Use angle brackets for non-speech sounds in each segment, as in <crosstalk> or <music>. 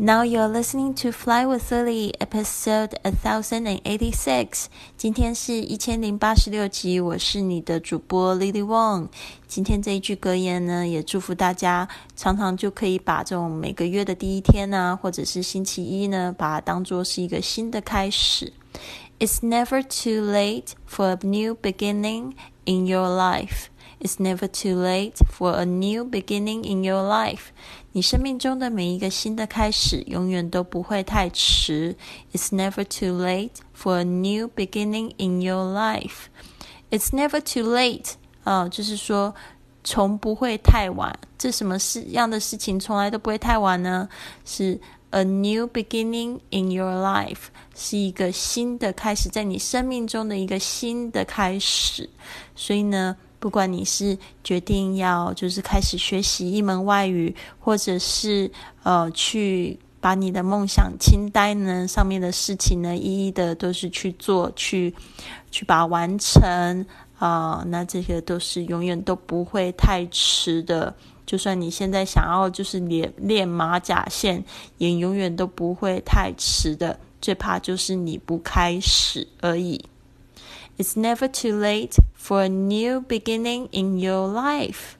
Now you're listening to Fly with Lily, episode a thousand and eighty six. 今天是一千零八十六集，我是你的主播 Lily Wong。今天这一句格言呢，也祝福大家常常就可以把这种每个月的第一天呢，或者是星期一呢，把它当做是一个新的开始。It's never too late for a new beginning in your life. It's never too late for a new beginning in your life. 你生命中的每一个新的开始，永远都不会太迟。It's never too late for a new beginning in your life. It's never too late 啊、就是说从不会太晚。这什么事样的事情从来都不会太晚呢？是 a new beginning in your life，是一个新的开始，在你生命中的一个新的开始。所以呢。 不管你是决定要就是开始学习一门外语，或者是呃去把你的梦想清单呢上面的事情呢一一的都是去做，去去把它完成啊、那这些都是永远都不会太迟的。就算你现在想要就是练练马甲线，也永远都不会太迟的。最怕就是你不开始而已。It's never too late for a new beginning in your life.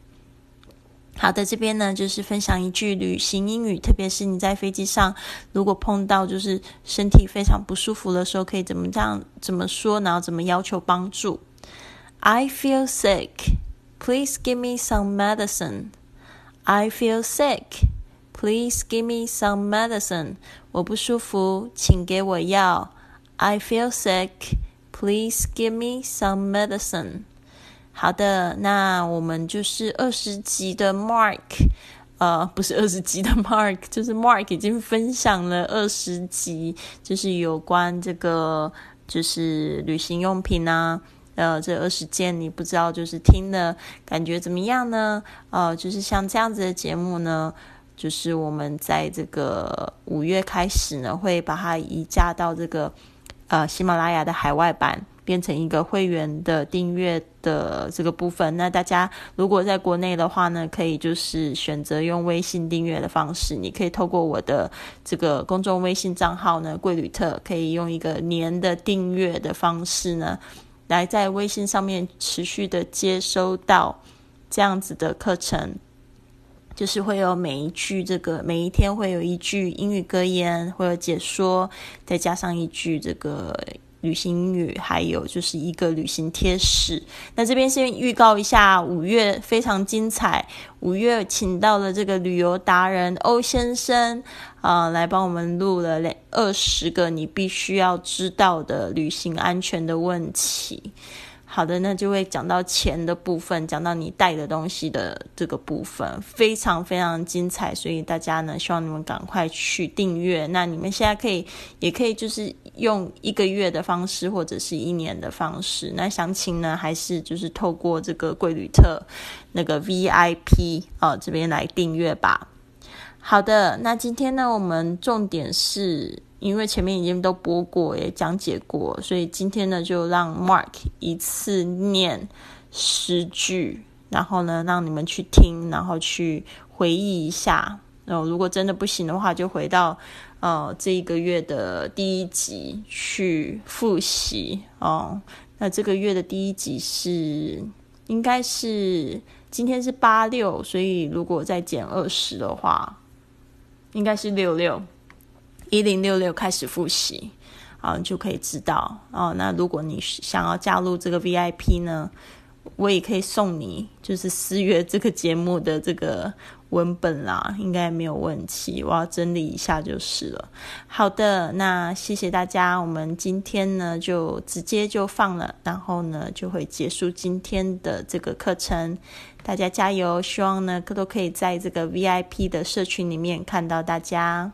好的，这边呢就是分享一句旅行英语，特别是你在飞机上，如果碰到就是身体非常不舒服的时候，可以怎么这样怎么说，然后怎么要求帮助。I feel sick. Please give me some medicine. I feel sick. Please give me some medicine. 我不舒服，请给我药。I feel sick. Please give me some medicine. 好的，那我们就是二十集的 Mark，呃，不是二十集的 Mark，就是 Mark 已经分享了二十集，就是有关这个就是旅行用品啊。呃，这二十件你不知道，就是听了感觉怎么样呢？呃，就是像这样子的节目呢，就是我们在这个五月开始呢，会把它移驾到这个呃喜马拉雅的海外版，变成一个会员的订阅的这个部分。那大家如果在国内的话呢，可以就是选择用微信订阅的方式，你可以透过我的这个公众微信账号呢，贵旅特，可以用一个年的订阅的方式呢。来在微信上面持续的接收到这样子的课程，就是会有每一句这个每一天会有一句英语格言，会有解说，再加上一句这个旅行英语，还有就是一个旅行贴士。那这边先预告一下，五月非常精彩，五月请到了这个旅游达人欧先生。啊、来帮我们录了两二十个你必须要知道的旅行安全的问题。好的，那就会讲到钱的部分，讲到你带的东西的这个部分，非常非常精彩，所以大家呢，希望你们赶快去订阅。那你们现在可以，也可以就是用一个月的方式，或者是一年的方式。那详情呢，还是就是透过这个贵旅特那个 VIP 啊、这边来订阅吧。好的，那今天呢，我们重点是因为前面已经都播过，也讲解过，所以今天呢，就让 Mark 一次念十句，然后呢，让你们去听，然后去回忆一下。然后如果真的不行的话，就回到呃这一个月的第一集去复习哦。那这个月的第一集是应该是今天是八六，所以如果再减二十的话。应该是六六一零六六开始复习啊，就可以知道哦。那如果你想要加入这个 VIP 呢，我也可以送你，就是四月这个节目的这个文本啦，应该没有问题。我要整理一下就是了。好的，那谢谢大家，我们今天呢就直接就放了，然后呢就会结束今天的这个课程。大家加油！希望呢都可以在这个 VIP 的社群里面看到大家。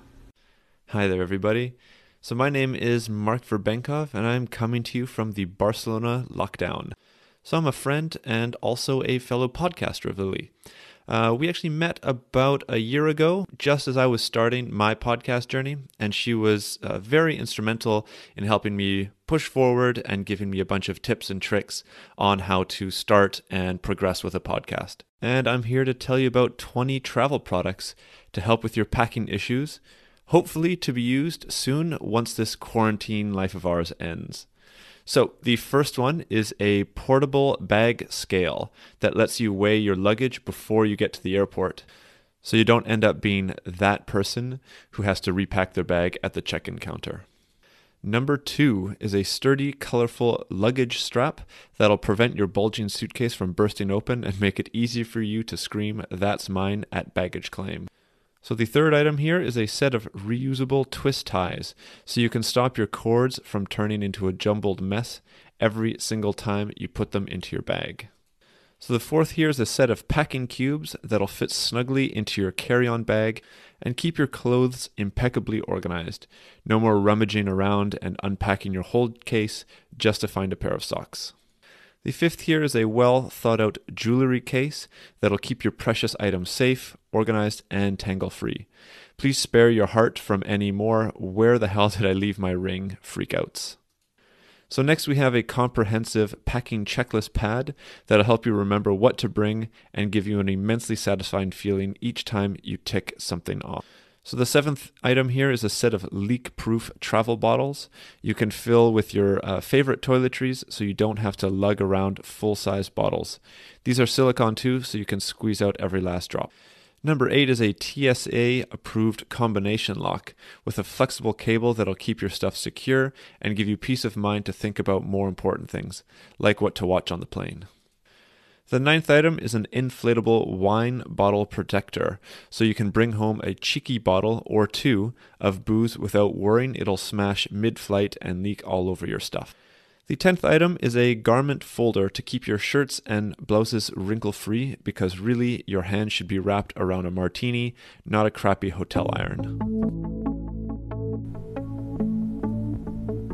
Hi there, everybody. So, my name is Mark Verbenkov, and I'm coming to you from the Barcelona lockdown. So, I'm a friend and also a fellow podcaster of Lily. Uh, we actually met about a year ago, just as I was starting my podcast journey, and she was uh, very instrumental in helping me push forward and giving me a bunch of tips and tricks on how to start and progress with a podcast. And I'm here to tell you about 20 travel products to help with your packing issues, hopefully to be used soon once this quarantine life of ours ends. So, the first one is a portable bag scale that lets you weigh your luggage before you get to the airport. So, you don't end up being that person who has to repack their bag at the check in counter. Number two is a sturdy, colorful luggage strap that'll prevent your bulging suitcase from bursting open and make it easy for you to scream, That's mine at baggage claim. So the third item here is a set of reusable twist ties, so you can stop your cords from turning into a jumbled mess every single time you put them into your bag. So the fourth here is a set of packing cubes that'll fit snugly into your carry-on bag and keep your clothes impeccably organized. No more rummaging around and unpacking your hold case just to find a pair of socks. The fifth here is a well thought out jewelry case that'll keep your precious items safe, organized, and tangle free. Please spare your heart from any more where the hell <laughs> did I leave my ring freakouts. So, next we have a comprehensive packing checklist pad that'll help you remember what to bring and give you an immensely satisfying feeling each time you tick something off. So the seventh item here is a set of leak-proof travel bottles. You can fill with your uh, favorite toiletries so you don't have to lug around full-size bottles. These are silicone too, so you can squeeze out every last drop. Number eight is a TSA approved combination lock with a flexible cable that'll keep your stuff secure and give you peace of mind to think about more important things, like what to watch on the plane. The ninth item is an inflatable wine bottle protector, so you can bring home a cheeky bottle or two of booze without worrying it'll smash mid flight and leak all over your stuff. The tenth item is a garment folder to keep your shirts and blouses wrinkle free because really your hand should be wrapped around a martini, not a crappy hotel iron.